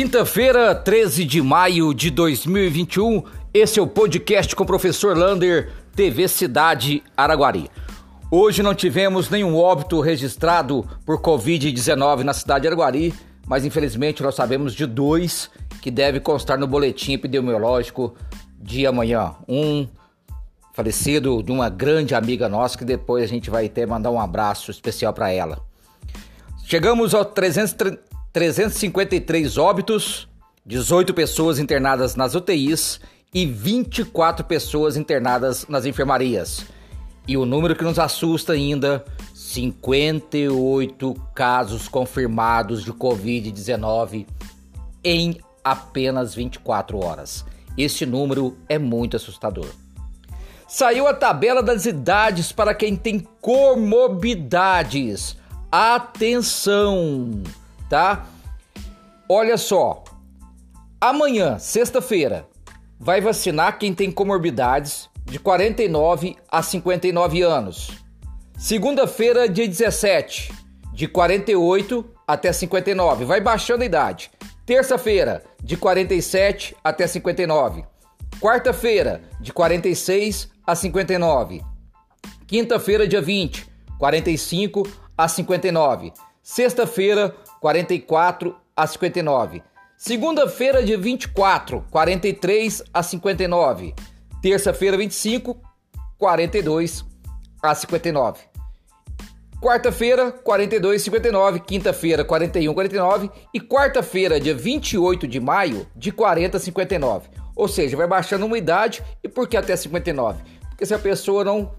Quinta-feira, 13 de maio de 2021, esse é o podcast com o professor Lander, TV Cidade Araguari. Hoje não tivemos nenhum óbito registrado por Covid-19 na cidade de Araguari, mas infelizmente nós sabemos de dois que deve constar no boletim epidemiológico de amanhã. Um falecido de uma grande amiga nossa, que depois a gente vai até mandar um abraço especial para ela. Chegamos aos 300, 353 óbitos, 18 pessoas internadas nas UTIs e 24 pessoas internadas nas enfermarias. E o número que nos assusta ainda, 58 casos confirmados de COVID-19 em apenas 24 horas. Este número é muito assustador. Saiu a tabela das idades para quem tem comorbidades. Atenção! Tá? Olha só, amanhã, sexta-feira, vai vacinar quem tem comorbidades de 49 a 59 anos. Segunda-feira, dia 17, de 48 até 59, vai baixando a idade. Terça-feira, de 47 até 59. Quarta-feira, de 46 a 59. Quinta-feira, dia 20, 45 a 59. Sexta-feira, 44 a 59. Segunda-feira, dia 24, 43 a 59. Terça-feira, 25, 42 a 59. Quarta-feira, 42 59. Quinta-feira, 41 49. E quarta-feira, dia 28 de maio, de 40 a 59. Ou seja, vai baixando uma idade. E por que até 59? Porque se a pessoa não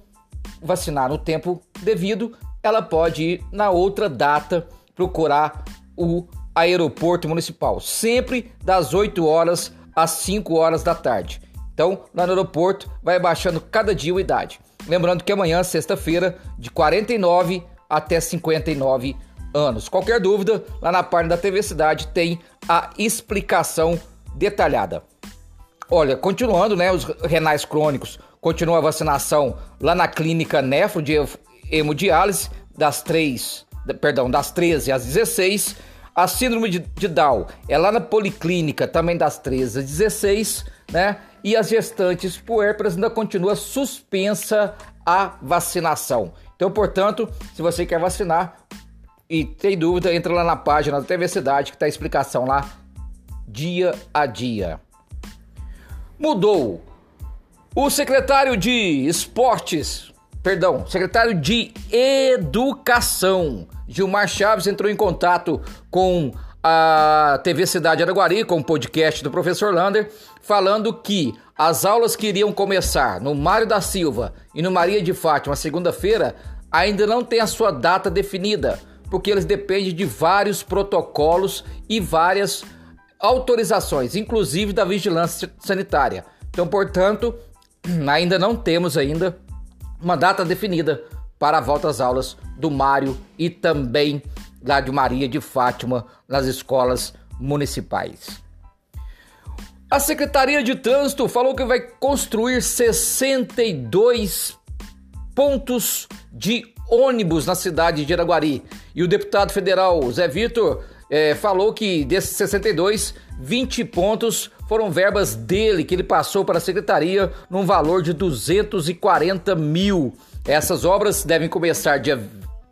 vacinar no tempo devido, ela pode ir na outra data procurar o aeroporto municipal, sempre das 8 horas às 5 horas da tarde. Então, lá no aeroporto, vai baixando cada dia a idade. Lembrando que amanhã, sexta-feira, de 49 até 59 anos. Qualquer dúvida, lá na página da TV Cidade tem a explicação detalhada. Olha, continuando, né, os renais crônicos, continua a vacinação lá na clínica Nefro de hemodiálise das 3, perdão, das 13 às 16 a síndrome de, de Down é lá na policlínica, também das 13 às 16, né? E as gestantes puérperas ainda continua suspensa a vacinação. Então, portanto, se você quer vacinar e tem dúvida, entra lá na página da TV Cidade que está a explicação lá dia a dia. Mudou. O secretário de Esportes, perdão, secretário de Educação Gilmar Chaves entrou em contato com a TV Cidade Araguari, com o podcast do professor Lander, falando que as aulas que iriam começar no Mário da Silva e no Maria de Fátima segunda-feira ainda não tem a sua data definida, porque eles dependem de vários protocolos e várias autorizações, inclusive da vigilância sanitária. Então, portanto, ainda não temos ainda uma data definida para a volta às aulas do Mário e também lá de Maria de Fátima nas escolas municipais. A Secretaria de Trânsito falou que vai construir 62 pontos de ônibus na cidade de Iraguari. E o deputado federal Zé Vitor é, falou que desses 62, 20 pontos foram verbas dele que ele passou para a secretaria num valor de 240 mil. Essas obras devem começar dia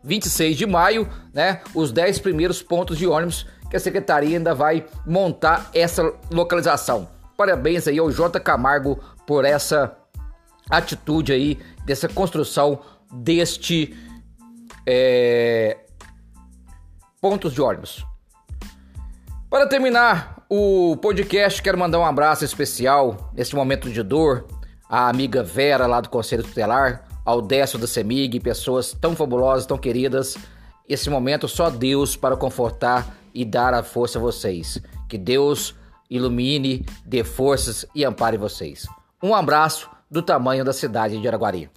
26 de maio, né? Os 10 primeiros pontos de ônibus que a secretaria ainda vai montar essa localização. Parabéns aí ao J Camargo por essa atitude aí, dessa construção deste é, pontos de ônibus. Para terminar o podcast, quero mandar um abraço especial nesse momento de dor à amiga Vera lá do Conselho Tutelar, ao Décio da Semig, pessoas tão fabulosas, tão queridas. Esse momento só Deus para confortar e dar a força a vocês. Que Deus ilumine, dê forças e ampare vocês. Um abraço do tamanho da cidade de Araguari.